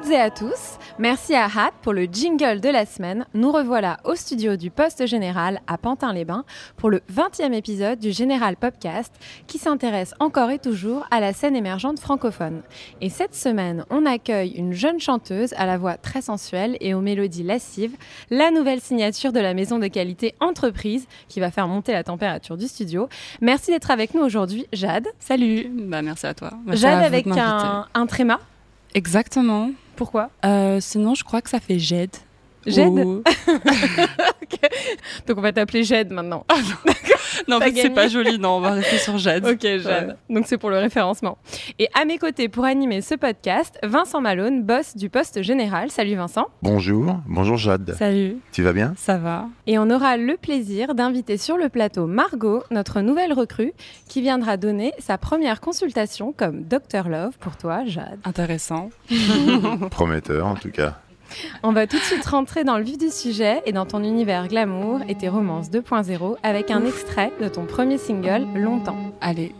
toutes et à tous. Merci à Hat pour le jingle de la semaine. Nous revoilà au studio du Poste Général à Pantin-les-Bains pour le 20e épisode du Général Popcast qui s'intéresse encore et toujours à la scène émergente francophone. Et cette semaine, on accueille une jeune chanteuse à la voix très sensuelle et aux mélodies lascives, la nouvelle signature de la maison de qualité Entreprise qui va faire monter la température du studio. Merci d'être avec nous aujourd'hui, Jade. Salut, bah merci à toi. Merci Jade à avec un, un tréma. Exactement. Pourquoi Euh, sinon, je crois que ça fait Jed. Jed Donc on va t'appeler Jade maintenant. Non, en fait, c'est pas joli. Non, on va rester sur Jed. Ok, Jade. Donc c'est pour le référencement. Et à mes côtés pour animer ce podcast, Vincent Malone, boss du poste général. Salut Vincent. Bonjour, bonjour Jade. Salut, Tu vas bien? Ça va Et on aura le plaisir d'inviter sur le plateau Margot, notre nouvelle recrue, qui viendra donner sa première consultation comme Dr Love pour toi, Jade. Intéressant. Prometteur en tout cas. On va tout de suite rentrer dans le vif du sujet et dans ton univers glamour et tes romances 2.0 avec un extrait de ton premier single, Longtemps. Allez.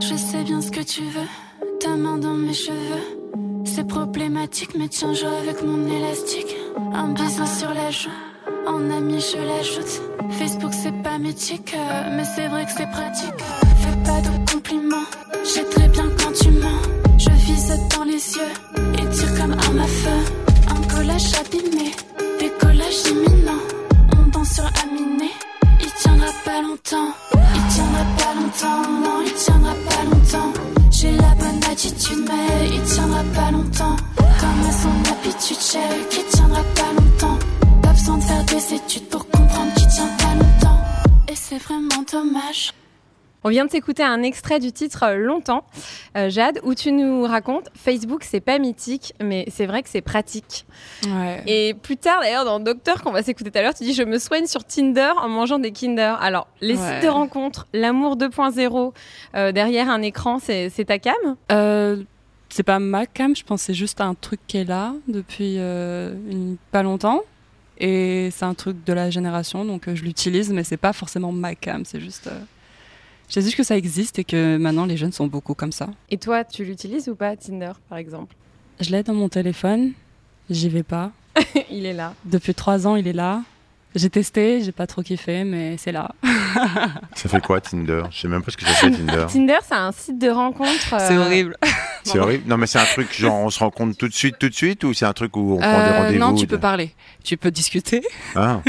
Je sais bien ce que tu veux, ta main dans mes cheveux. C'est problématique, mais tiens, joue avec mon élastique. Un bisou sur la joue, en ami je l'ajoute. Facebook c'est pas mythique, euh, mais c'est vrai que c'est pratique. Fais pas de compliments, j'ai très bien quand tu mens. Je vise dans les yeux et tire comme arme à feu. Un collage abîmé, On vient de s'écouter un extrait du titre euh, Longtemps, euh, Jade, où tu nous racontes Facebook, c'est pas mythique, mais c'est vrai que c'est pratique. Ouais. Et plus tard, d'ailleurs, dans Docteur, qu'on va s'écouter tout à l'heure, tu dis Je me soigne sur Tinder en mangeant des Kinder. Alors, les Ouais. sites de rencontres, l'amour 2.0, euh, derrière un écran, c'est ta cam? Euh, c'est pas ma cam, je pense c'est juste un truc qui est là depuis une- pas longtemps. Et c'est un truc de la génération, donc je l'utilise, mais c'est pas forcément ma cam, c'est juste. Euh, Je sais juste que ça existe et que maintenant les jeunes sont beaucoup comme ça. Et toi, tu l'utilises ou pas, Tinder, par exemple? Je l'ai dans mon téléphone, j'y vais pas. Il est là. Depuis trois ans, il est là. J'ai testé, j'ai pas trop kiffé, mais c'est là. Ça fait quoi Tinder? Je sais même pas ce que ça fait Tinder. Tinder, c'est un site de rencontre. euh, C'est horrible. C'est horrible. Non mais c'est un truc genre on se rencontre tout de suite, tout de suite ou c'est un truc où on prend des Euh, rendez-vous non, tu de- peux parler, tu peux discuter, Ah,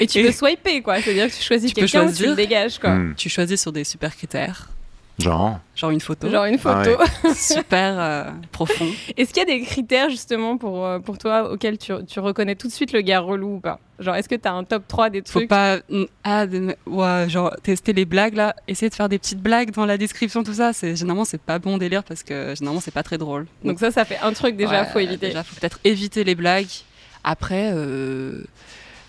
Et tu Et- peux swiper, quoi. C'est-à-dire que tu choisis quelqu'un ou tu choisir. le dégages, quoi. hmm. tu choisis sur des super critères, Genre. genre une photo, Genre une Ah photo. super euh, profond. Est-ce qu'il y a des critères justement pour, euh, pour toi auxquels tu, tu reconnais tout de suite le gars relou ou pas? Genre, est-ce que tu as un top 3 des Faut trucs? pas mm, ah, ouais, genre tester les blagues là, essayer de faire des petites blagues dans la description tout ça, c'est généralement c'est pas bon délire parce que généralement c'est pas très drôle. Donc ça, ça fait un truc déjà, ouais, faut éviter. Déjà, faut peut-être éviter les blagues. Après, euh,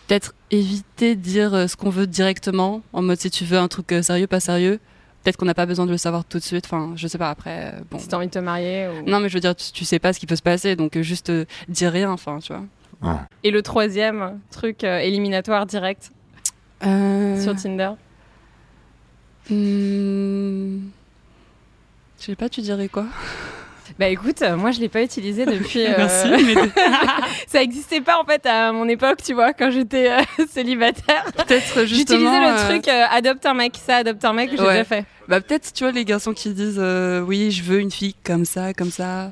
peut-être éviter de dire ce qu'on veut directement, en mode si tu veux un truc sérieux, pas sérieux. Peut-être qu'on n'a pas besoin de le savoir tout de suite. Enfin, je sais pas. Après, euh, bon. Si t'as envie de te marier. ou- Non, mais je veux dire, tu, tu sais pas ce qui peut se passer, donc euh, juste euh, dis rien. Enfin, tu vois. Et le troisième truc euh, éliminatoire direct Euh, sur Tinder hmm, Je sais pas, tu dirais quoi? Bah écoute, euh, moi je l'ai pas utilisé depuis. euh, Merci. mais ça existait pas en fait à mon époque, tu vois, quand j'étais euh, célibataire. peut-être justement. J'utilisais le euh, truc euh, adopte un mec, ça adopte un mec, j'ai Ouais. déjà fait. Bah peut-être, tu vois, les garçons qui disent euh, oui, je veux une fille comme ça, comme ça,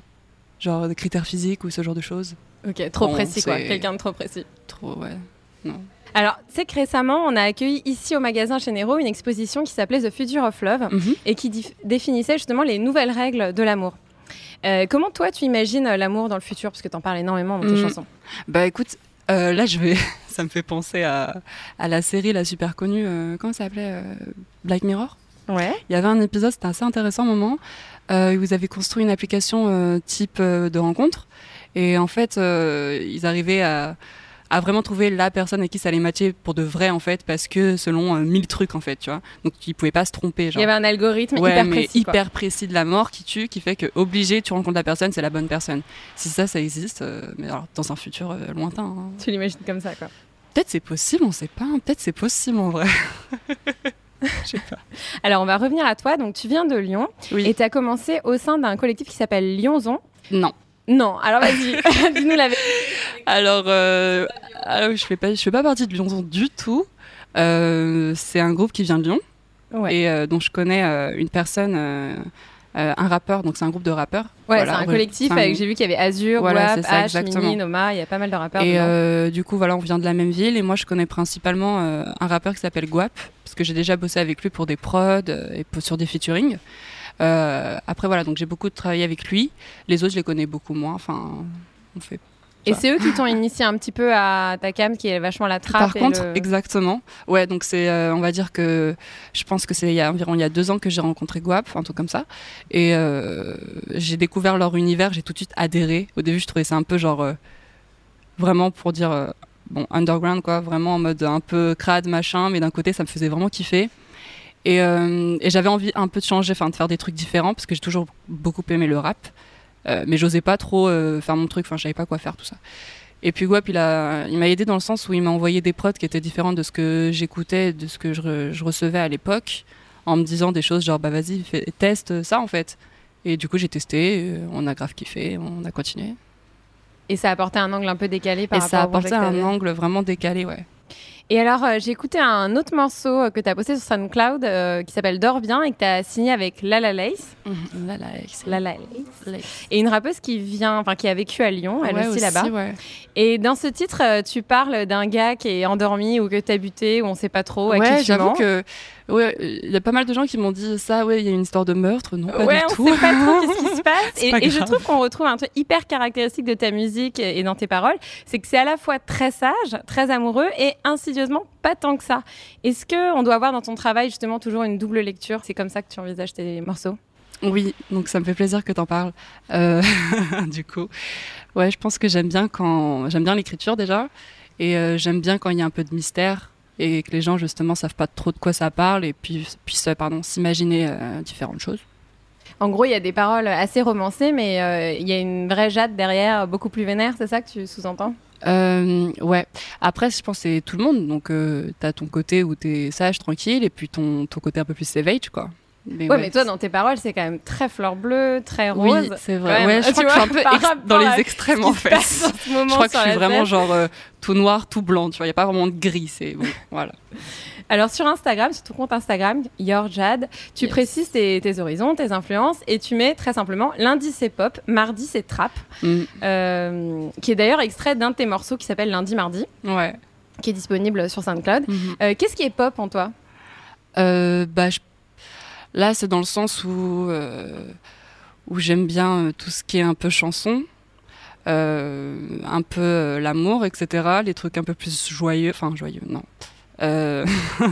genre des critères physiques ou ce genre de choses. Ok, trop Bon, précis quoi, quelqu'un de trop précis. Trop, ouais. Non. Alors, c'est que récemment, on a accueilli ici au magasin Généraux une exposition qui s'appelait The Future of Love Mhm. et qui définissait justement les nouvelles règles de l'amour. Euh, comment toi tu imagines euh, l'amour dans le futur? Parce que tu en parles énormément dans tes Mhm. chansons. Bah écoute, euh, là je vais. ça me fait penser à, à la série, la super connue, euh, comment ça s'appelait Black Mirror? Ouais. Il y avait un épisode, c'était assez intéressant moment, euh, où vous avez construit une application euh, type euh, de rencontre. Et en fait, ils arrivaient à, à vraiment trouver la personne avec qui ça allait matcher pour de vrai, en fait, parce que selon mille trucs, en fait, tu vois. Donc ils pouvaient pas se tromper. Il y avait un algorithme Ouais, hyper mais précis. quoi. hyper précis de la mort qui tue, qui fait que obligé, tu rencontres la personne, c'est la bonne personne. Si ça, ça existe, mais alors dans un futur lointain. hein. Tu l'imagines comme ça quoi. Peut-être c'est possible, on sait pas. hein. Peut-être c'est possible en vrai. Je sais pas. Alors, on va revenir à toi. Donc, tu viens de Lyon Oui. et tu as commencé au sein d'un collectif qui s'appelle Lyonzon. Non. Non, alors vas-y, dis-nous la vérité. Alors, euh, alors, je fais pas, je fais pas partie de Lyonzon du tout. Euh, c'est un groupe qui vient de Lyon Ouais, et euh, dont je connais euh, une personne, euh, un rappeur. Donc c'est un groupe de rappeurs. ouais Voilà, c'est un collectif avec, j'ai vu qu'il y avait Azur, Voilà, WAP, ça, H, exactement. Mini, Noma, il y a pas mal de rappeurs. Et euh, du coup, voilà, on vient de la même ville et moi, je connais principalement euh, un rappeur qui s'appelle Guap parce que j'ai déjà bossé avec lui pour des prods et pour- sur des featuring. Après, voilà, donc j'ai beaucoup travaillé avec lui. Les autres, je les connais beaucoup moins. Enfin, on fait. Et c'est eux qui t'ont initié un petit peu à ta cam qui est vachement la trappe. Par contre, le- exactement. Ouais, donc c'est, euh, on va dire que je pense que c'est il y a environ il y a deux ans que j'ai rencontré Guap, un truc comme ça, et euh, j'ai découvert leur univers. J'ai tout de suite adhéré. Au début, je trouvais ça un peu genre euh, vraiment pour dire bon underground quoi, vraiment en mode un peu crade machin, mais d'un côté, ça me faisait vraiment kiffer. Et, et j'avais envie un peu de changer, enfin de faire des trucs différents parce que j'ai toujours beaucoup aimé le rap, Euh, mais j'osais pas trop euh, faire mon truc. Enfin, je savais pas quoi faire tout ça. Et puis Guap, il a, il m'a aidé dans le sens où il m'a envoyé des prods qui étaient différentes de ce que j'écoutais, de ce que je, re- je recevais à l'époque, en me disant des choses genre bah vas-y, teste ça en fait. Et du coup j'ai testé, euh, on a grave kiffé, on a continué. Et ça a apporté un angle un peu décalé par Et ça a rapport projet apporté que un angle vraiment décalé, ouais. Et alors, euh, j'ai écouté un autre morceau euh, que tu as posté sur SoundCloud euh, qui s'appelle Dors bien et que tu as signé avec Lala Lace. Là, là, Lala Lace. Et une rappeuse qui vient, enfin qui a vécu à Lyon, elle Ouais, aussi, là-bas. ouais. Et dans ce titre, tu parles d'un gars qui est endormi ou que tu as buté ou on sait pas trop à ouais, j'avoue que ouais, il y a pas mal de gens qui m'ont dit ça, ouais, il y a une histoire de meurtre, non pas ouais, du on tout. sait pas trop qu'est-ce qui se passe. Et, je trouve qu'on retrouve un truc hyper caractéristique de ta musique et dans tes paroles, c'est que c'est à la fois très sage, très amoureux et insidieusement pas tant que ça. Est-ce que on doit avoir dans ton travail justement toujours une double lecture? C'est comme ça que tu envisages tes morceaux? Oui, donc ça me fait plaisir que t'en parles. Euh, du coup, ouais, je pense que j'aime bien quand j'aime bien l'écriture déjà, et euh, j'aime bien quand il y a un peu de mystère et que les gens justement savent pas trop de quoi ça parle et puis puissent euh, pardon s'imaginer euh, différentes choses. En gros, il y a des paroles assez romancées, mais euh, il y a une vraie Jade derrière, beaucoup plus vénère, c'est ça que tu sous-entends? Euh, ouais. Après, je pense que c'est tout le monde. Donc, euh, t'as ton côté où t'es sage, tranquille, et puis ton, ton côté un peu plus savage, quoi. Mais ouais, mais toi, dans tes paroles, c'est quand même très fleur bleue, très Oui, rose. c'est quand vrai. Ouais, je crois que je suis un peu ex- dans les extrêmes, en fait. passe en ce moment Je crois que je suis vraiment genre euh, tout noir, tout blanc. Tu vois, il y a pas vraiment de gris. C'est bon, voilà. Alors sur Instagram, sur ton compte Instagram, Your Jade, tu Yes. précises tes, tes horizons, tes influences, et tu mets très simplement lundi c'est pop, mardi c'est trap, Mm, euh, qui est d'ailleurs extrait d'un de tes morceaux qui s'appelle Lundi Mardi, ouais. qui est disponible sur SoundCloud. Euh, Qu'est-ce qui est pop en toi? Bah, je- Là, c'est dans le sens où, euh, où j'aime bien euh, tout ce qui est un peu chanson, euh, un peu l'amour, etc. Les trucs un peu plus joyeux. Enfin, joyeux, non.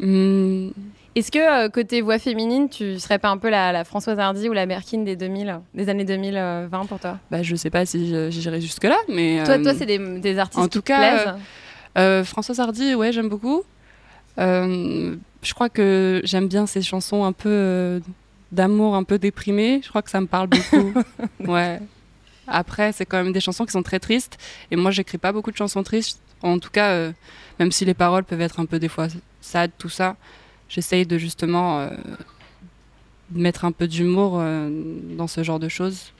Hmm, Est-ce que euh, côté voix féminine, tu serais pas un peu la, la Françoise Hardy ou la Merkin des 2000, des années 2020 pour toi? Bah, je sais pas si j'irai jusque-là, mais. Toi, euh, toi c'est des, des artistes en qui tout te cas, plaisent? Euh, Françoise Hardy, ouais, j'aime beaucoup. Euh, je crois que j'aime bien ces chansons un peu euh, d'amour, un peu déprimées. Je crois que ça me parle beaucoup. ouais. Après, c'est quand même des chansons qui sont très tristes. Et moi, j'écris pas beaucoup de chansons tristes. En tout cas, euh, même si les paroles peuvent être un peu des fois sad, tout ça, j'essaye de justement euh, mettre un peu d'humour euh, dans ce genre de choses.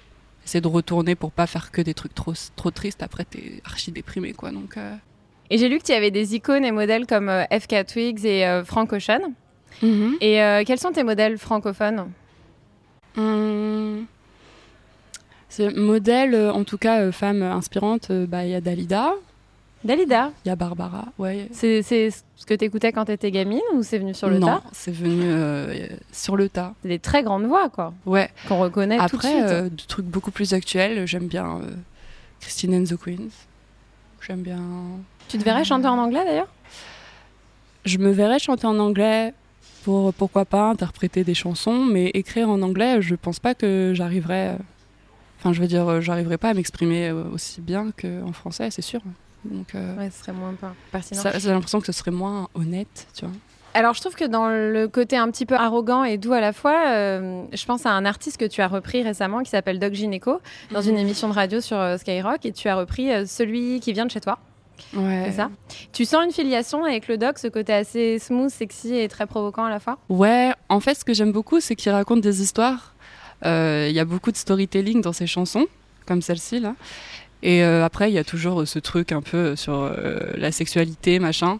Essayer de retourner pour pas faire que des trucs trop, trop tristes. Après, t'es archi déprimé, quoi. Donc, Et j'ai lu que tu avais des icônes et modèles comme euh, FK Twigs et euh, Frank Ocean. Et euh, quels sont tes modèles francophones? Hum, C'est modèle, en tout cas, femme inspirante, bah, il y a Dalida, Dalida, il y a Barbara. Ouais. c'est ce que tu écoutais quand tu étais gamine ou c'est venu sur le non, tas? c'est venu euh, sur le tas. Des très grandes voix, quoi, Ouais. qu'on reconnaît tout de Après, suite. euh, des trucs beaucoup plus actuels, j'aime bien euh, Christine and the Queens. J'aime bien. Tu te verrais chanter en anglais d'ailleurs? Je me verrais chanter en anglais pour pourquoi pas interpréter des chansons, mais écrire en anglais, je pense pas que j'arriverais. euh, Enfin, je veux dire, euh, j'arriverais pas à m'exprimer euh, aussi bien qu'en français, c'est sûr. Donc, euh, Ouais, ce serait moins per- pertinent. j'ai l'impression que ce serait moins honnête, tu vois. Alors, je trouve que dans le côté un petit peu arrogant et doux à la fois, euh, je pense à un artiste que tu as repris récemment qui s'appelle Doc Gineco dans une émission de radio sur euh, Skyrock et tu as repris celui qui vient de chez toi. Ouais. C'est ça Tu sens une filiation avec le doc, ce côté assez smooth, sexy et très provoquant à la fois? Ouais, en fait, ce que j'aime beaucoup, c'est qu'il raconte des histoires. Euh, Il y a beaucoup de storytelling dans ses chansons, comme celle-ci, là. Et euh, après, il y a toujours euh, ce truc un peu sur euh, la sexualité, machin,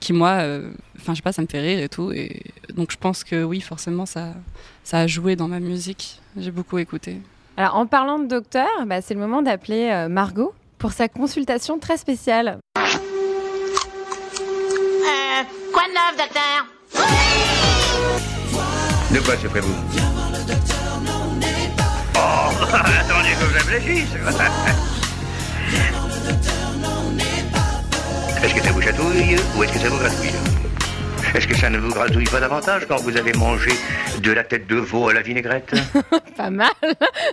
qui, moi, euh, enfin, je sais pas, ça me fait rire et tout. Et donc, je pense que oui, forcément, ça, ça a joué dans ma musique. J'ai beaucoup écouté. Alors, en parlant de docteur, bah, c'est le moment d'appeler euh, Margot pour sa consultation très spéciale. Euh, quoi de neuf, docteur? De quoi se vous? Oh, attendez que je réfléchisse. Est-ce que ça vous chatouille ou est-ce que ça vous gratouille Est-ce que ça ne vous gratouille pas davantage quand vous avez mangé de la tête de veau à la vinaigrette Pas mal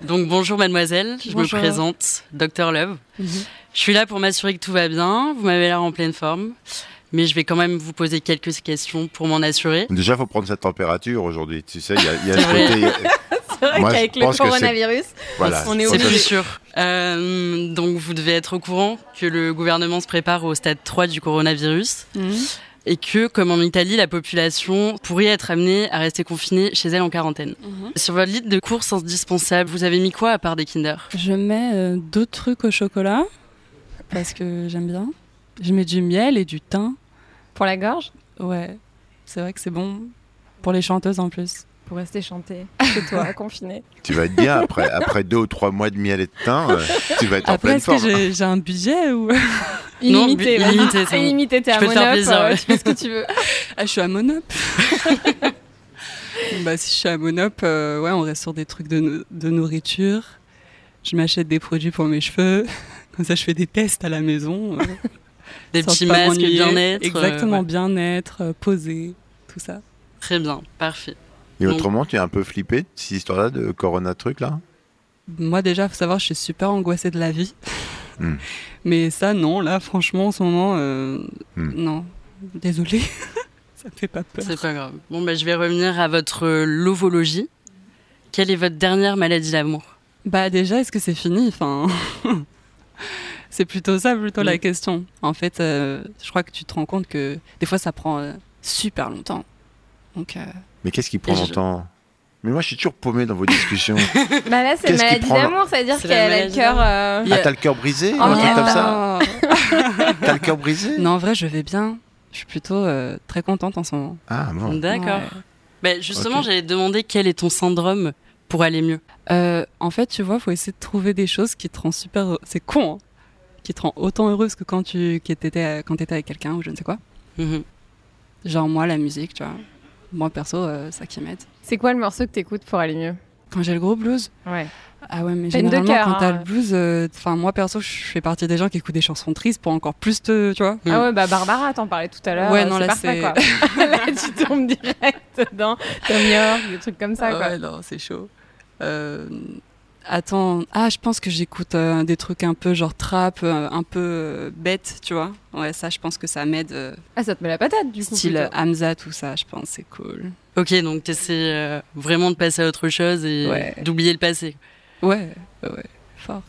Donc bonjour mademoiselle, je Bonjour. me présente, Dr Love. Mhm. Je suis là pour m'assurer que tout va bien, vous m'avez l'air en pleine forme, mais je vais quand même vous poser quelques questions pour m'en assurer. Déjà, il faut prendre sa température aujourd'hui. Tu sais, il y a, y ce vrai. côté. y a- C'est vrai qu'avec le coronavirus, Voilà. on est C'est obligé. plus sûr. Euh, donc vous devez être au courant que le gouvernement se prépare au stade 3 du coronavirus et que, comme en Italie, la population pourrait être amenée à rester confinée chez elle en quarantaine. Sur votre liste de courses indispensables, vous avez mis quoi à part des Kinder? Je mets euh, d'autres trucs au chocolat, parce que j'aime bien. Je mets du miel et du thym. Pour la gorge? Ouais, c'est vrai que c'est bon pour les chanteuses en plus. Pour rester chanter chez toi, confiné. Tu vas être bien après, après deux ou trois mois de miel et de thym. euh, tu vas être en Après, pleine est-ce que forme. j'ai un budget ou Illimité, Non, illimité, c'est. Illimité, t'es Je à Monop, euh, ouais. tu fais ce que tu veux. Ah, je suis à Monop. bah, si je suis à Monop, euh, ouais, on reste sur des trucs de, de nourriture. Je m'achète des produits pour mes cheveux. Comme ça, je fais des tests à la maison. euh, Des petits masques bien-être euh, Exactement, ouais. bien-être, euh, posé, tout ça. Très bien, parfait. Et Donc- autrement, tu es un peu flippé de cette histoire-là de Corona truc là Moi, déjà, faut savoir, je suis super angoissée de la vie. Hmm. Mais ça, non, là, franchement, en ce moment, euh, Hmm. non. Désolée. ça me fait pas peur. C'est pas grave. Bon, bah, je vais revenir à votre lovologie. Quelle est votre dernière maladie d'amour? Bah déjà, est-ce que c'est fini? Enfin, c'est plutôt ça, plutôt la question. En fait, euh, je crois que tu te rends compte que des fois, ça prend euh, super longtemps. Donc, euh, Mais qu'est-ce qui prend je- longtemps Mais moi, je suis toujours paumé dans vos discussions. Bah là, c'est Qu'est-ce qui maladie d'amour, c'est-à-dire C'est qu'elle a le cœur. euh, Ah, t'as le cœur brisé ou Oh, un truc comme ça. T'as le cœur brisé non, en vrai, je vais bien. Je suis plutôt euh, très contente en ce moment. Ah bon. D'accord. Ouais. Bah, justement, Ok. j'allais te demander quel est ton syndrome pour aller mieux. Euh, en fait, tu vois, faut essayer de trouver des choses qui te rendent super. C'est con, hein Qui te rend autant heureuse que quand tu qui étais, quand étais avec quelqu'un ou je ne sais quoi. Mhm. Genre, moi, la musique, tu vois. Moi, perso, euh, ça qui m'aide. C'est quoi le morceau que t'écoutes pour aller mieux? Quand j'ai le gros blues, Ouais. Ah ouais, mais Peine généralement, cœur, quand t'as hein. le blues, euh, enfin moi perso, je fais partie des gens qui écoutent des chansons tristes pour encore plus te, tu vois. Ah ouais, bah Barbara, t'en parlais tout à l'heure. Ouais, euh, non, là, c'est- quoi. là, tu tombes direct dans Tom York, des trucs comme ça, Ah quoi. ouais, non, c'est chaud. Euh, attends, ah, je pense que j'écoute euh, des trucs un peu genre trap, euh, un peu euh, bête, tu vois. Ouais, ça, je pense que ça m'aide. euh, Ah, ça te met la patate, du coup. style Hamza, tout ça, je pense, c'est cool. Ok, donc tu essaies vraiment de passer à autre chose et Ouais. d'oublier le passé. Ouais, ouais, ouais, fort.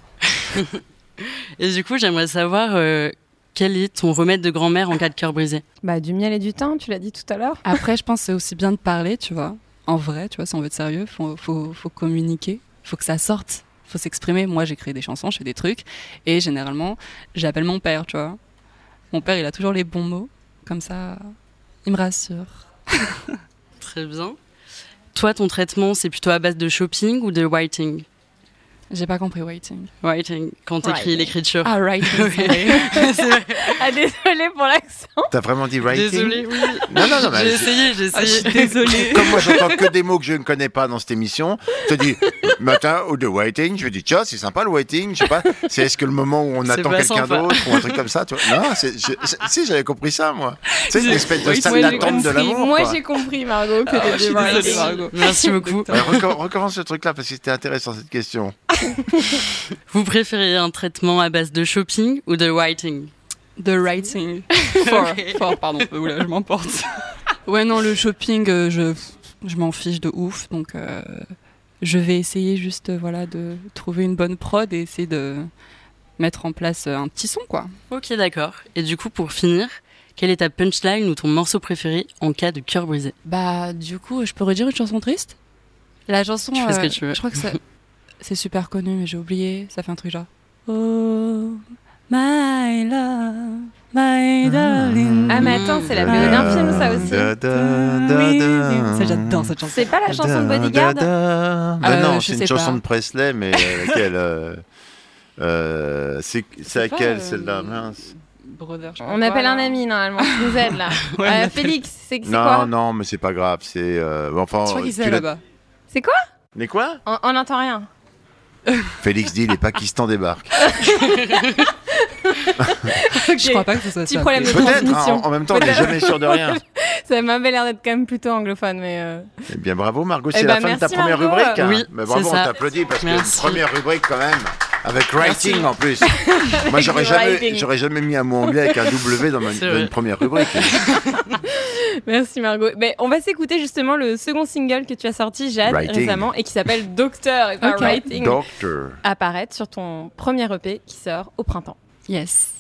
Et du coup, j'aimerais savoir euh, quel est ton remède de grand-mère en cas de cœur brisé? Bah, du miel et du thym, tu l'as dit tout à l'heure. Après, je pense que c'est aussi bien de parler, tu vois. en vrai, tu vois, si on veut être sérieux, faut, faut, faut communiquer, faut que ça sorte, faut s'exprimer. Moi, j'écris des chansons, je fais des trucs, et généralement, j'appelle mon père, tu vois. Mon père, il a toujours les bons mots, comme ça, il me rassure. Très bien. Toi, ton traitement, c'est plutôt à base de shopping ou de writing? J'ai pas compris writing. Writing, quand t'écris Writing. l'écriture. Ah, writing, vrai. Ah, désolée pour l'accent. T'as vraiment dit writing? Désolée, oui. Non, non, non, J'ai essayé, j'ai Ah, je essayé. suis désolée. Comme moi, j'entends que des mots que je ne connais pas dans cette émission. Je te dis matin ou de waiting. Je me dis, tiens, c'est sympa le waiting. Je sais pas, c'est est-ce que le moment où on attend quelqu'un d'autre ou un truc comme ça tu vois? Non, je- si, j'avais compris ça, moi. C'est une espèce de Oui, salle moi, j'ai d'attente de compris. l'amour. Moi, j'ai compris, Margot, que Ah, t'étais writing. Margot. Merci beaucoup. Recommence ce truc-là parce que c'était intéressant cette question. Vous préférez un traitement à base de shopping ou de writing? The writing. Fort, Ok. fort, pardon. Oula, je m'emporte. ouais, non, le shopping, euh, je, je m'en fiche de ouf. Donc, euh, je vais essayer juste euh, voilà, de trouver une bonne prod et essayer de mettre en place un petit son, quoi. Ok, d'accord. Et du coup, pour finir, quelle est ta punchline ou ton morceau préféré en cas de cœur brisé? Bah, du coup, je peux redire une chanson triste La chanson. Tu fais ce euh, que tu veux. Je crois que ça- c'est super connu, mais j'ai oublié. Ça fait un truc genre. Oh, my love, my darling. Ah, mais attends, c'est la BO d'un film, ça aussi. Da, da, da, Oui, da. Ça, j'adore cette chanson. C'est pas la chanson de Bodyguard da, da. Bah Euh, non, c'est une chanson pas. de Presley, mais laquelle euh, euh, C'est laquelle euh, celle-là mince Brother, On appelle quoi, un ami, normalement, qui nous aide, là. Ouais, Euh, Félix, c'est c'est Non, quoi non, mais c'est pas grave. C'est euh, enfin. Je crois qu'il tu est l'as- là-bas. C'est quoi Mais quoi On on n'entend rien. Félix dit les Pakistan débarquent. Je crois pas que ce soit Petit ça. problème de Peut-être. hein, transmission. en, en même temps, on n'est jamais sûr de rien. Ça m'avait l'air d'être quand même plutôt anglophone, mais... euh, Eh bien, bravo Margot. Eh C'est ben, la fin de ta première Margot. rubrique. hein. Oui, mais bravo, on t'applaudit parce que Merci. une première rubrique quand même. Avec writing en plus. Moi, j'aurais jamais, jamais mis un mot anglais avec un W dans, ma- une première rubrique. Merci Margot. Ben, on va s'écouter justement le second single que tu as sorti, Jade, Writing. récemment, et qui s'appelle Docteur et. Writing, Doctor. apparaître sur ton premier EP qui sort au printemps. Yes.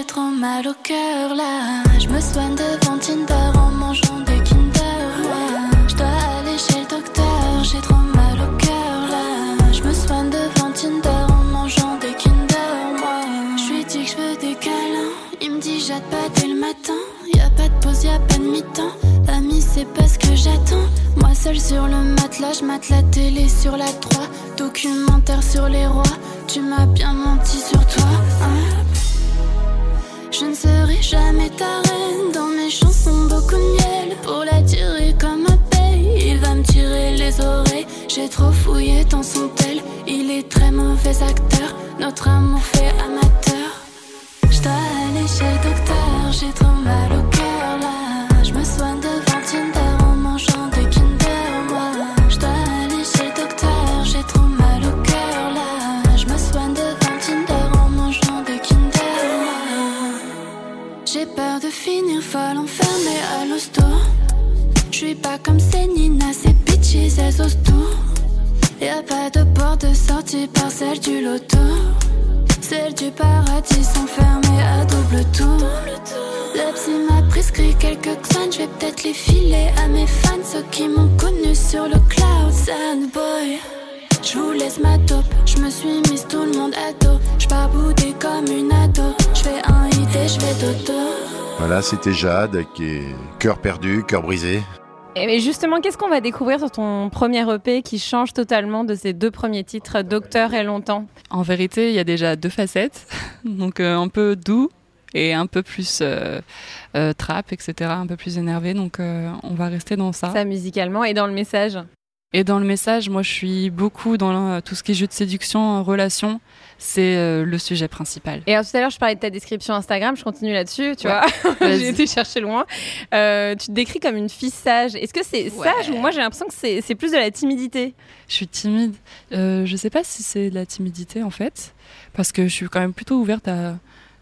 J'ai trop mal au cœur là. Je me soigne devant Tinder en mangeant des Kinder. ouais. Je dois aller chez le docteur, j'ai trop mal au cœur là. Je me soigne devant Tinder en mangeant des Kinder. moi. Je lui dis que je veux des câlins, il me dit jette pas dès le matin. Y a pas de pause, y a pas de mi-temps. Ami, c'est pas ce que j'attends. Moi seul sur le matelas, je mate la télé sur la 3. Documentaire sur les rois. Tu m'as bien menti sur toi. hein. Je ne serai jamais ta reine. Dans mes chansons, beaucoup de miel. Pour la tirer comme un paye, il va me tirer les oreilles. J'ai trop fouillé dans son tel. Il est très mauvais acteur. Notre amour fait amateur. Je dois aller chez le docteur, j'ai trop mal à. Je suis pas comme ces Nina, ces bitches, elles osent tout. Y'a pas de porte de sortie par celle du loto. Celles du paradis sont fermées à double tour. Le psy m'a prescrit quelques xanes, je vais peut-être les filer à mes fans, ceux qui m'ont connu sur le cloud. Sad boy. Je vous laisse ma taupe, je me suis mise tout le monde à dos. Je bouder comme une ado. Je fais un hit et je vais dodo. Voilà, c'était Jade qui est cœur perdu, cœur brisé. Et mais justement, qu'est-ce qu'on va découvrir sur ton premier EP qui change totalement de ces deux premiers titres, Docteur et Longtemps? En vérité, il y a déjà deux facettes. Donc, euh, un peu doux et un peu plus euh, euh, trap, etc. Un peu plus énervé. Donc, euh, on va rester dans ça. Ça musicalement et dans le message Et dans le message, moi, je suis beaucoup dans tout ce qui est jeu de séduction, euh, relation. C'est euh, le sujet principal. Et alors tout à l'heure, je parlais de ta description Instagram, je continue là-dessus, tu Ouais. vois. J'ai été chercher loin. Euh, tu te décris comme une fille sage. Est-ce que c'est Ouais. sage ou moi j'ai l'impression que c'est c'est plus de la timidité? Je suis timide. Euh, je sais pas si c'est de la timidité en fait, parce que je suis quand même plutôt ouverte à,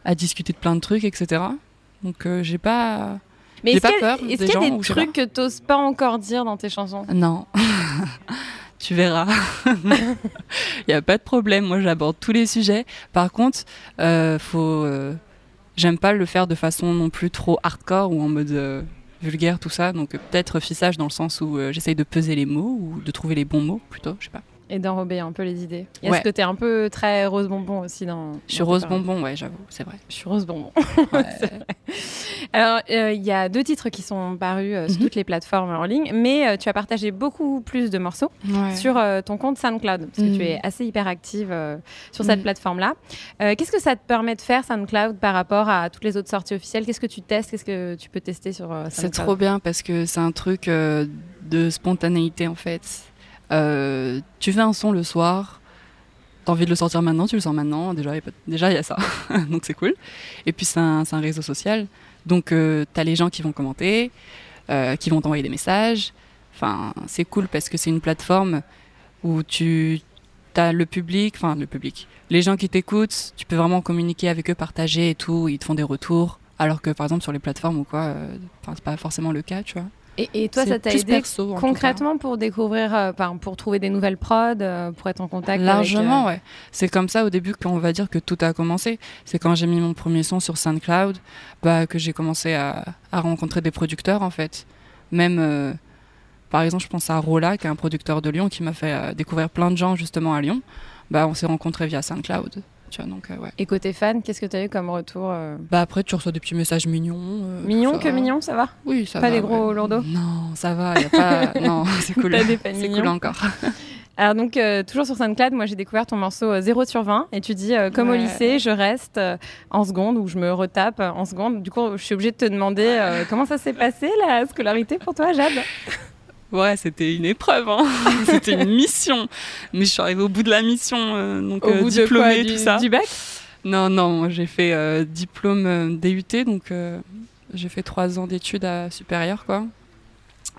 à discuter de plein de trucs, etc. Donc euh, j'ai pas, Mais est-ce qu'il y y a des trucs que t'oses pas encore dire dans tes chansons? Non. tu verras. Il n'y a pas de problème. Moi, j'aborde tous les sujets. Par contre, euh, faut. euh, J'aime pas le faire de façon non plus trop hardcore ou en mode euh, vulgaire, tout ça. Donc, peut-être fissage dans le sens où j'essaye de peser les mots ou de trouver les bons mots plutôt. Je sais pas. Et d'enrober un peu les idées. Et Ouais. Est-ce que t'es un peu très rose bonbon aussi dans. Je suis dans rose bonbon, ouais, j'avoue, c'est vrai. Je suis rose bonbon. Alors, euh, il y a deux titres qui sont parus euh, sur Mhm. toutes les plateformes en ligne, mais euh, tu as partagé beaucoup plus de morceaux Ouais. sur ton compte SoundCloud, parce que Mhm. tu es assez hyper active sur cette Mhm. plateforme-là. Qu'est-ce que ça te permet de faire, SoundCloud, par rapport à toutes les autres sorties officielles? Qu'est-ce que tu testes? Qu'est-ce que tu peux tester sur euh, C'est SoundCloud? trop bien parce que c'est un truc de spontanéité en fait. Euh, tu fais un son le soir, t'as envie de le sortir maintenant, tu le sors maintenant. Déjà, il déjà y a ça, donc c'est cool. Et puis c'est un, réseau social, donc euh, t'as les gens qui vont commenter, euh, qui vont t'envoyer des messages. Enfin, c'est cool parce que c'est une plateforme où tu as le public, enfin le public, les gens qui t'écoutent, tu peux vraiment communiquer avec eux, partager et tout, ils te font des retours. Alors que par exemple sur les plateformes ou quoi, c'est pas forcément le cas, tu vois. Et, et toi, ça t'a aidé perso, concrètement pour découvrir, euh, pour trouver des nouvelles prods, euh, pour être en contact Largement, avec, euh, ouais. C'est comme ça au début qu'on va dire que tout a commencé. C'est quand j'ai mis mon premier son sur SoundCloud bah, que j'ai commencé à, à rencontrer des producteurs en fait. Même, euh, par exemple, je pense à Rola, qui est un producteur de Lyon, qui m'a fait découvrir plein de gens justement à Lyon. Bah, on s'est rencontrés via SoundCloud. Tu vois, donc, euh, ouais. Et côté fan, qu'est-ce que tu as eu comme retour euh, Bah après, tu reçois des petits messages mignons. euh, Mignon tout que ça. mignon, ça va Oui, ça Pas va. des gros ouais. lourdeaux Non, ça va. Y a pas... non, c'est cool. Pas des fans C'est mignons. cool encore. Alors donc euh, toujours sur SoundCloud, moi j'ai découvert ton morceau euh, 0 sur 20 et tu dis euh, comme au lycée, je reste en seconde ou je me retape en seconde. Du coup, je suis obligée de te demander comment ça s'est passé la scolarité pour toi, Jade? Ouais, c'était une épreuve, hein. c'était une mission. Mais je suis arrivée au bout de la mission, euh, donc Au euh, bout de diplômée, quoi, tout du- ça. du bac? Non, non, j'ai fait euh, diplôme euh, DUT, donc j'ai fait trois ans d'études à supérieure, quoi.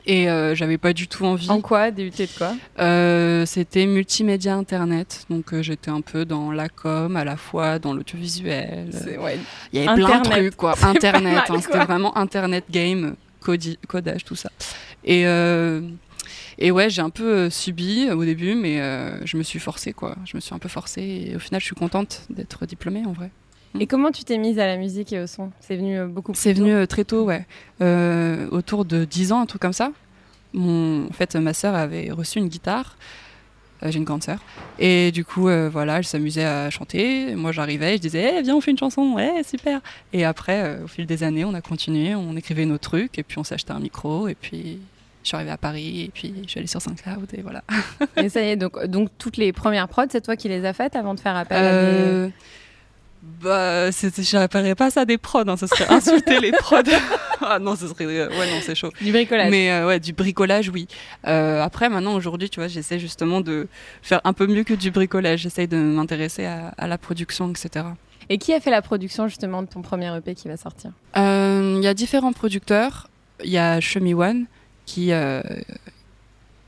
Et j'avais pas du tout envie. En quoi DUT de quoi? C'était multimédia internet, donc j'étais un peu dans la com, à la fois dans l'audiovisuel. Ouais. Il y avait plein de Internet. trucs, quoi. Internet, hein, c'était quoi. vraiment Internet game, codage, tout ça. Et, euh, et ouais, j'ai un peu euh, subi au début, mais euh, je me suis forcée, quoi. Je me suis un peu forcée et au final, je suis contente d'être diplômée, en vrai. Et comment tu t'es mise à la musique et au son? C'est venu beaucoup plus C'est venu très tôt, ouais. Euh, autour de 10 ans, un truc comme ça. Mon, en fait, ma sœur avait reçu une guitare. Euh, J'ai une grande sœur. Et du coup, euh, voilà, elle s'amusait à chanter. Moi, j'arrivais, je disais, Eh, viens, on fait une chanson. Ouais, super. Et après, euh, au fil des années, on a continué, on écrivait nos trucs, et puis on acheté un micro, et puis je suis arrivée à Paris, et puis je suis allée sur SoundCloud, et voilà. Et ça y est, donc, donc toutes les premières prods, c'est toi qui les as faites avant de faire appel à des... Bah, je n'appellerais pas ça des prods, hein, ce serait insulter les prods. ah non, ce serait. euh, Ouais, non, c'est chaud. Du bricolage. Mais euh, ouais, du bricolage, oui. Euh, après, maintenant, aujourd'hui, tu vois, j'essaie justement de faire un peu mieux que du bricolage. J'essaie de m'intéresser à, à la production, etc. Et qui a fait la production justement de ton premier EP qui va sortir? Euh, Il y a différents producteurs. Il y a Shemi One qui, euh,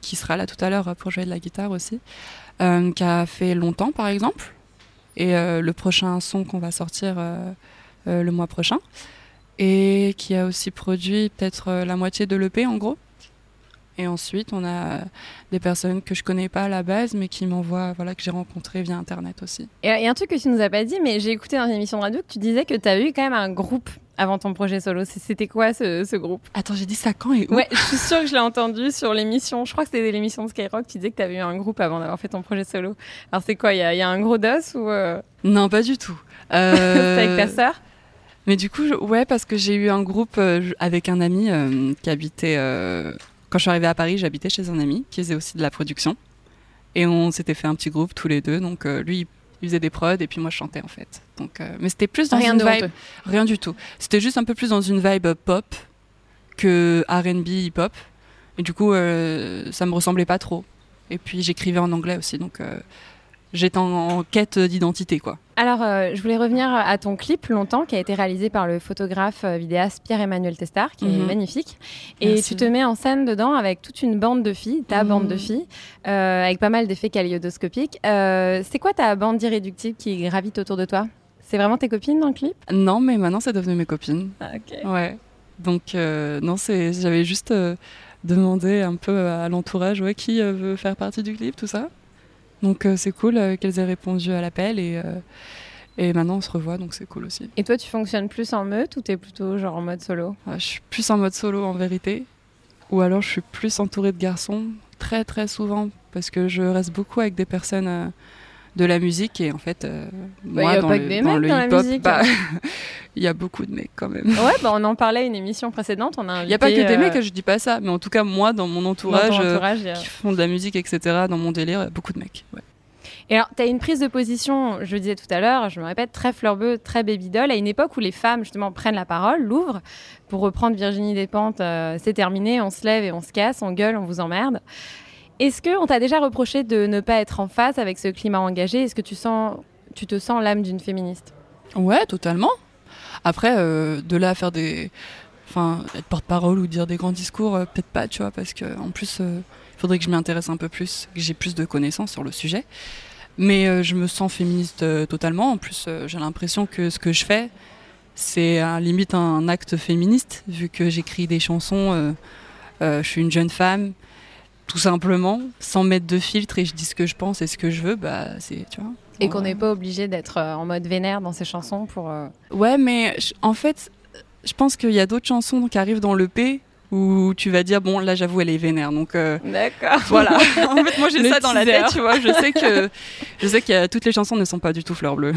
qui sera là tout à l'heure pour jouer de la guitare aussi, euh, qui a fait longtemps par exemple. Et euh, le prochain son qu'on va sortir euh, euh, le mois prochain. Et qui a aussi produit peut-être la moitié de l'EP en gros. Et ensuite, on a des personnes que je connais pas à la base, mais qui m'envoient, voilà, que j'ai rencontrées via Internet aussi. Et a un truc que tu nous as pas dit, mais j'ai écouté dans une émission de radio que tu disais que tu as eu quand même un groupe avant ton projet solo. C'était quoi ce, ce groupe? Attends, j'ai dit ça quand et où? Ouais, je suis sûre que je l'ai entendu sur l'émission. Je crois que c'était l'émission de Skyrock. Tu disais que tu avais eu un groupe avant d'avoir fait ton projet solo. Alors c'est quoi? Il y, a- il y a un gros dos ou euh, Non, pas du tout. c'est Euh, avec ta sœur? Mais du coup, je- ouais, parce que j'ai eu un groupe euh, avec un ami euh, qui habitait. Euh, quand je suis arrivée à Paris, j'habitais chez un ami qui faisait aussi de la production. Et on s'était fait un petit groupe tous les deux. Donc euh, lui, il faisait des prods et puis moi, je chantais en fait. Donc, euh, mais c'était plus dans Rien une de vibe. honteux. Rien du tout. C'était juste un peu plus dans une vibe pop que RB hip-hop. Et du coup, euh, ça me ressemblait pas trop. Et puis j'écrivais en anglais aussi. Donc euh, j'étais en, en quête d'identité, quoi. Alors, euh, je voulais revenir à ton clip longtemps, qui a été réalisé par le photographe euh, vidéaste Pierre-Emmanuel Testard, qui est Mhm. magnifique. Et tu te mets en scène dedans avec toute une bande de filles, ta Mhm. bande de filles, euh, avec pas mal d'effets kaléidoscopiques. Euh, c'est quoi ta bande d'irréductibles qui gravite autour de toi? C'est vraiment tes copines dans le clip? Non, mais maintenant, c'est devenu mes copines. Ah, ok. Ouais. Donc, non, c'est, j'avais juste demandé un peu à l'entourage ouais, qui veut faire partie du clip, tout ça. Donc, euh, c'est cool euh, qu'elles aient répondu à l'appel et, euh, et maintenant on se revoit, donc c'est cool aussi. Et toi, tu fonctionnes plus en meute ou t'es plutôt genre en mode solo? Ouais, je suis plus en mode solo en vérité, ou alors je suis plus entourée de garçons, très très souvent, parce que je reste beaucoup avec des personnes euh, de la musique et en fait, euh, Bah, moi y a dans pas le, que des dans mecs le dans la hip-hop, musique. bah, il y a beaucoup de mecs quand même. Ouais, bah on en parlait à une émission précédente. On a Il n'y a pas que des euh, mecs, je dis pas ça, mais en tout cas, moi, dans mon dans entourage, ton euh, entourage, a- qui font de la musique, etc., dans mon délire, il y a beaucoup de mecs. ouais. Et alors, tu as une prise de position, je le disais tout à l'heure, je me répète, très fleurbeux, très baby doll, à une époque où les femmes, justement, prennent la parole, l'ouvrent. Pour reprendre Virginie Despentes, euh, c'est terminé, on se lève et on se casse, on gueule, on vous emmerde. Est-ce qu'on t'a déjà reproché de ne pas être en phase avec ce climat engagé? Est-ce que tu, sens, tu te sens l'âme d'une féministe? Ouais, totalement. Après, euh, de là à faire des. Enfin, être porte-parole ou dire des grands discours, euh, peut-être pas, tu vois, parce que en plus, euh, il faudrait que je m'y intéresse un peu plus, que j'ai plus de connaissances sur le sujet. Mais je me sens féministe totalement. En plus, j'ai l'impression que ce que je fais, c'est à limite un acte féministe, vu que j'écris des chansons. je suis une jeune femme, tout simplement, sans mettre de filtre, et je dis ce que je pense et ce que je veux, bah, c'est, tu vois. Et qu'on n'est pas obligé d'être euh, en mode vénère dans ses chansons pour. euh, Ouais, mais en fait, je pense qu'il y a d'autres chansons qui arrivent dans l'EP où tu vas dire, bon, là, j'avoue, elle est vénère. Donc, euh, D'accord. voilà. en fait, moi, j'ai ça dans la tête, tu vois. Je sais que, je sais que toutes les chansons ne sont pas du tout fleur bleue.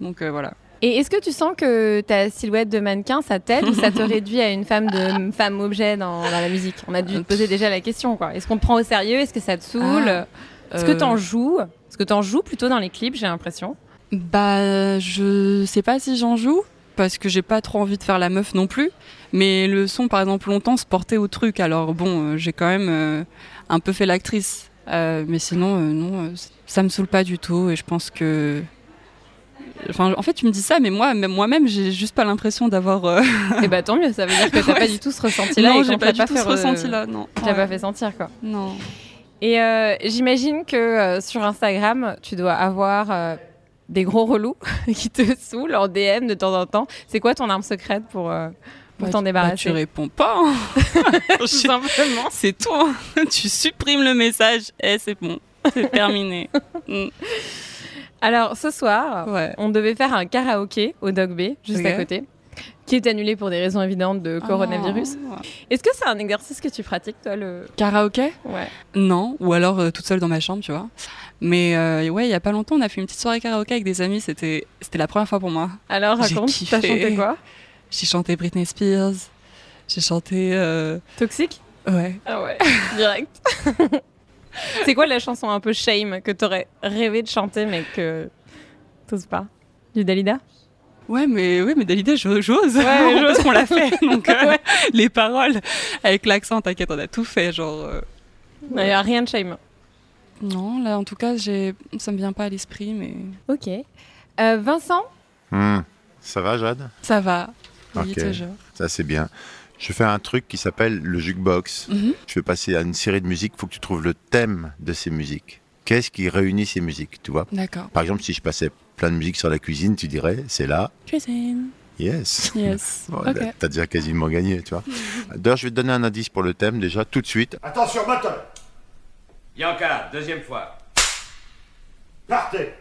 Donc, euh, voilà. Et est-ce que tu sens que ta silhouette de mannequin, ça t'aide ou ça te réduit à une femme de femme objet dans, dans la musique? On a dû te poser déjà la question. quoi. Est-ce qu'on te prend au sérieux? Est-ce que ça te saoule? Ah, Est-ce que euh, t'en joues? Est-ce que t'en joues plutôt dans les clips J'ai l'impression. Bah, je sais pas si j'en joue parce que j'ai pas trop envie de faire la meuf non plus. Mais le son, par exemple, longtemps se portait au truc. Alors bon, euh, j'ai quand même euh, un peu fait l'actrice. Euh, mais sinon, euh, non, ça me saoule pas du tout. Et je pense que. Enfin, en fait, tu me dis ça, mais moi, même moi-même, j'ai juste pas l'impression d'avoir. Et bah tant mieux, ça veut dire que t'as Ouais. pas du tout ce ressenti-là. Non, j'ai pas du tout ce re- ressenti-là, non. Ouais. pas fait sentir quoi. Non. Et euh, j'imagine que euh, sur Instagram, tu dois avoir euh, des gros relous qui te saoulent en DM de temps en temps. C'est quoi ton arme secrète pour, euh, pour Bah, t'en débarrasser bah, tu réponds pas. hein. Tout simplement. C'est tout. hein. tu supprimes le message et c'est bon. C'est terminé. Mm. Alors ce soir, Ouais. on devait faire un karaoké au Dog B, juste à côté, qui est annulé pour des raisons évidentes de coronavirus. Oh. Est-ce que c'est un exercice que tu pratiques toi le Karaoké? Ouais. Non, ou alors euh, toute seule dans ma chambre, tu vois. Mais euh, ouais, il y a pas longtemps, on a fait une petite soirée karaoké avec des amis. C'était, c'était la première fois pour moi. Alors raconte, t'as chanté quoi? J'ai chanté Britney Spears. J'ai chanté. euh, Toxique? Ouais. Ah ouais, direct. c'est quoi la chanson un peu shame que t'aurais rêvé de chanter mais que t'oses pas? Du Dalida? Ouais, mais ouais, mais Dalida, j'ose. Ouais. Parce qu'on l'a fait. Donc euh, les paroles avec l'accent, t'inquiète, on a tout fait, genre. euh, Il n'y a rien de shame. Non, là, en tout cas, j'ai... ça me vient pas à l'esprit, mais Ok. Euh, Vincent Hmm. Ça va, Jade? Ça va. Oui, toujours. Ça, c'est bien. Je fais un truc qui s'appelle le jukebox. Mhm. Je vais passer à une série de musiques. Il faut que tu trouves le thème de ces musiques. Qu'est-ce qui réunit ces musiques, tu vois? D'accord. Par exemple, si je passais plein de musiques sur la cuisine, tu dirais, c'est là. Cuisine. Yes. Yes. Bon, T'as déjà quasiment gagné, tu vois. D'ailleurs, je vais te donner un indice pour le thème déjà tout de suite. Attention, moteur Yanka, deuxième fois. Partez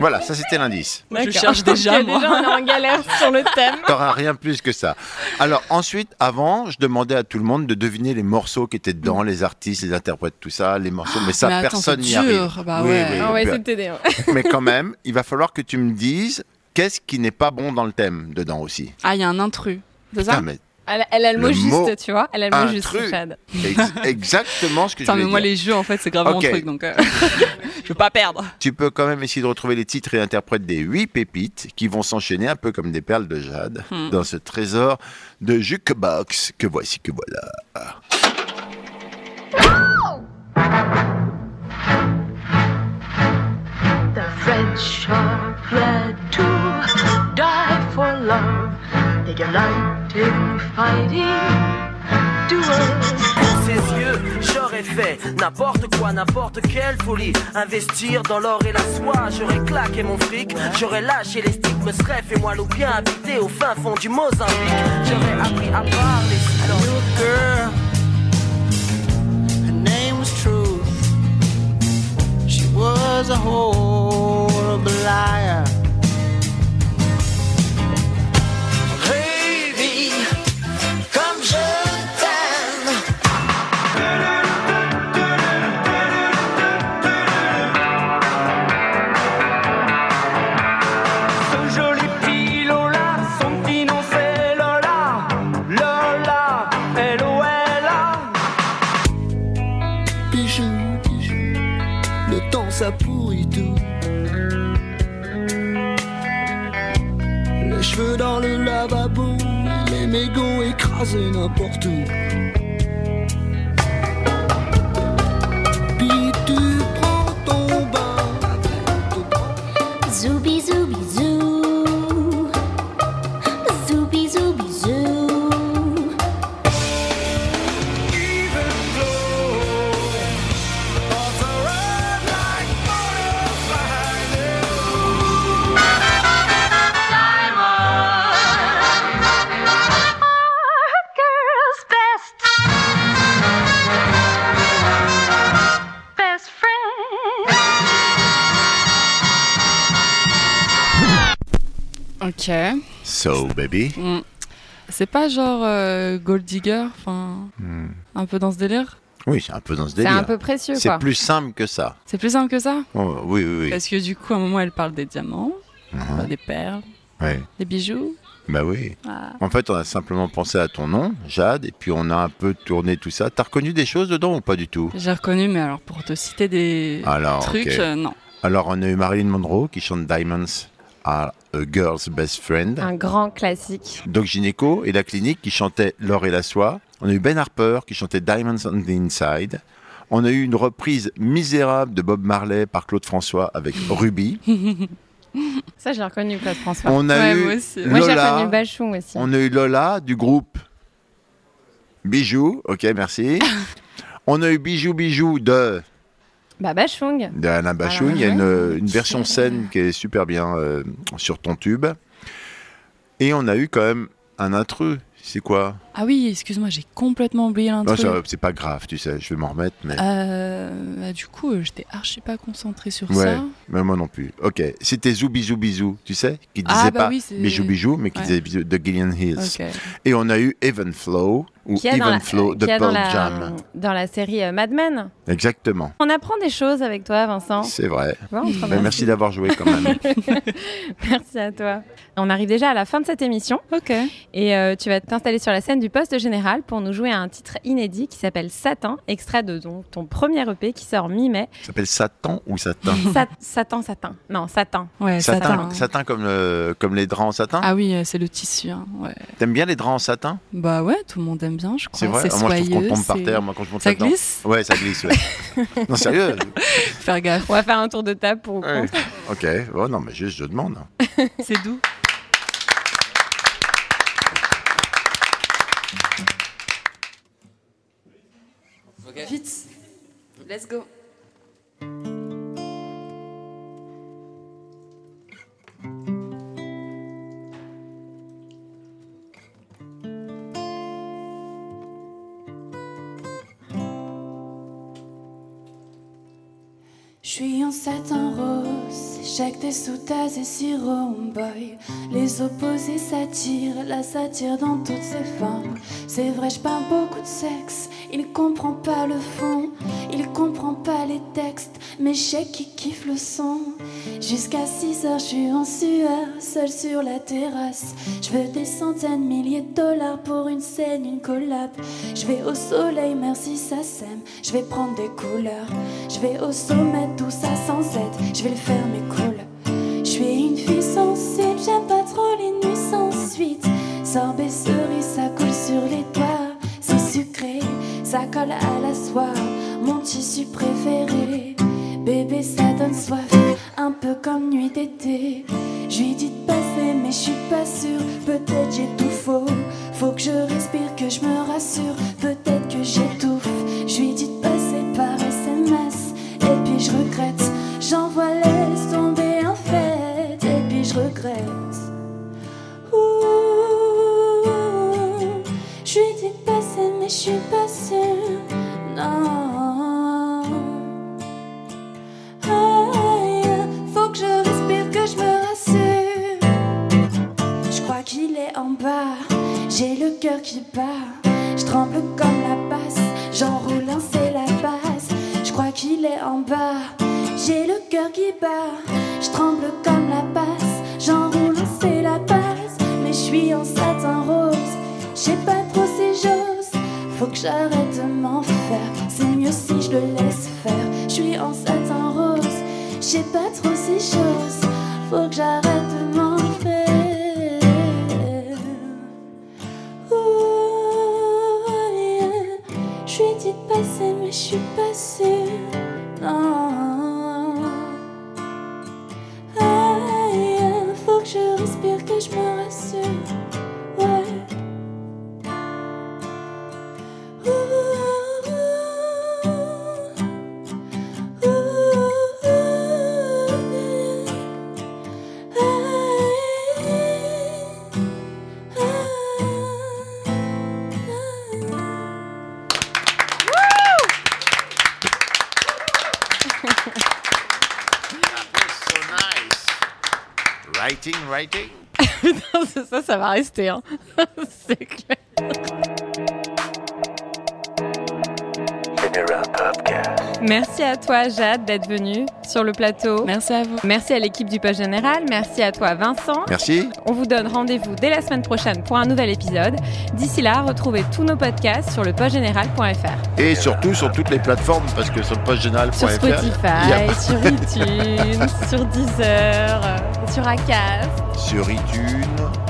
Voilà, ça c'était l'indice. Moi, je cherche déjà, moi. Déjà, on est en galère sur le thème. T'auras rien plus que ça. Alors ensuite, avant, je demandais à tout le monde de deviner les morceaux qui étaient dedans, les artistes, les interprètes, tout ça, les morceaux. Mais ça, mais attends, personne c'est n'y arrive. dur. Bah ouais. On va puis- essayer de t'aider. ouais. mais quand même, il va falloir que tu me dises qu'est-ce qui n'est pas bon dans le thème dedans aussi. Ah, il y a un intrus. C'est ça? Putain, mais Elle, elle a le mot juste, mot tu vois. Elle a le mot juste. Chad. ex- exactement ce que Putain, je mais voulais moi, dire. les jeux, en fait, c'est grave Ok. mon truc, donc euh, je veux pas perdre. Tu peux quand même essayer de retrouver les titres et interprètes des huit pépites qui vont s'enchaîner un peu comme des perles de jade Hmm. dans ce trésor de jukebox que voici que voilà. The French are glad to die for love. They delight in fighting duels. ses yeux, j'aurais fait n'importe quoi, n'importe quelle folie. Investir dans l'or et la soie, j'aurais claqué mon fric, j'aurais lâché les sticks, me serais fait moi ou bien habité au fin fond du Mozambique. J'aurais appris à parler silence. girl. Her name was Truth. She was a horrible liar. Écrasés n'importe où. So, baby. Mm. C'est pas genre euh, Gold Digger, enfin, Hmm. un peu dans ce délire? Oui, c'est un peu dans ce C'est délire. un peu précieux, C'est plus simple que ça. C'est plus simple que ça? Oh, oui, oui, oui. Parce que du coup, à un moment, elle parle des diamants, Mhm. parle des perles, Ouais. des bijoux. Bah oui. Ah. En fait, on a simplement pensé à ton nom, Jade, et puis on a un peu tourné tout ça. T'as reconnu des choses dedans ou pas du tout? J'ai reconnu, mais alors pour te citer des Alors, trucs, euh, non. Alors, on a eu Marilyn Monroe qui chante Diamonds à A Girl's Best Friend. Un grand classique. Doc Gineco et la clinique qui chantait L'or et la soie. On a eu Ben Harper qui chantait Diamonds on the Inside. On a eu une reprise misérable de Bob Marley par Claude François avec Ruby. Ça, j'ai reconnu Claude François. On a Ouais, eu moi aussi. Moi, j'ai Lola. reconnu Bachung aussi. On a eu Lola du groupe Bijou. Ok, merci. On a eu Bijou Bijou de, Bah, Bachung. de Alain Bachung. Il y a une, une version scène qui est super bien euh, sur ton tube. Et on a eu quand même un intrus. C'est quoi? Ah oui, excuse-moi, j'ai complètement oublié ça, C'est pas grave, tu sais, je vais m'en remettre. Mais... Euh, bah, du coup, euh, j'étais archi pas concentrée sur Ouais, ça. mais moi non plus. Ok, c'était Zou Bisou Bisou, tu sais, qui Ah, disait bah pas oui, c'est- Bijou Bijou, mais qui Ouais. disait bisou de Gillian Hills. Ok. Et on a eu Even Flow ou Even Flow de qui est dans Pearl la- Jam. dans la série euh, Mad Men. Exactement. On apprend des choses avec toi, Vincent. C'est vrai. Bon, Ben, merci. merci d'avoir joué quand même. Merci à toi. On arrive déjà à la fin de cette émission. Ok. Et euh, tu vas t'installer sur la scène du poste général pour nous jouer à un titre inédit qui s'appelle Satan, extrait de ton, ton premier EP qui sort mi-mai. Ça s'appelle Satan ou Satin Sa- Satan, Satan. Non, Satan. Ouais, Satin, satin comme, le- comme les draps en satin? Ah oui, euh, c'est le tissu. hein, ouais. T'aimes bien les draps en satin? Bah ouais, tout le monde aime bien, je crois. C'est vrai C'est Ah, Moi je trouve qu'on soyeux, tombe par terre moi, quand je monte Ça glisse? Ouais, ça glisse, ouais. non, sérieux Faire gaffe. On va faire un tour de table pour ou Ouais. Ok, oh, non, mais juste je demande. C'est doux. Vite, let's go. Je suis en satin rose, des sous tasses et sirop boy. Les opposés s'attirent, la satire dans toutes ses formes. C'est vrai, je parle beaucoup de sexe, il comprend pas le fond, il comprend pas les textes, mais je sais qu'il kiffe le son. Jusqu'à 6 heures, je suis en sueur, seul sur la terrasse. Je veux des centaines, milliers de dollars pour une scène, une collab. Je vais au soleil, merci, ça sème. Je vais prendre des couleurs. Je vais au sommet, tout ça sans aide. Je vais le faire, mais cool. À la soie. Mon tissu préféré. Bébé, ça donne soif, un peu comme nuit d'été. Je lui dis de passer, mais je suis pas sûre. Peut-être j'ai tout faux. Faut que je respire, que je me rassure. Peut-être que j'étouffe. Je lui dis de passer par SMS. Et puis je regrette. J'envoie laisse tomber en fait. Et puis je regrette. Ouh, Je lui dis de passer, mais je suis pas sûre. Cœur qui bat. Je tremble comme la basse, j'enroule c'est la base. Je crois qu'il est en bas, j'ai le cœur qui bat. Je tremble comme la basse, j'enroule c'est la base. Mais je suis en satin rose, je sais pas trop si j'ose. Faut que j'arrête de m'en faire, c'est mieux si je le laisse faire. Je suis en satin rose, je sais pas trop si j'ose. Faut que j'arrête de m'en passer, mais je suis pas sûre. Non. Writing, ça, ça va rester. Hein. c'est clair. Merci à toi, Jade, d'être venue sur le plateau. Merci à vous. Merci à l'équipe du Poste Général. Merci à toi, Vincent. Merci. On vous donne rendez-vous dès la semaine prochaine pour un nouvel épisode. D'ici là, retrouvez tous nos podcasts sur lepostgénéral.fr. Et surtout sur toutes les plateformes, parce que sur postgénéral.fr. Sur a Spotify, sur iTunes, sur Deezer, sur Acast. Sur iTunes.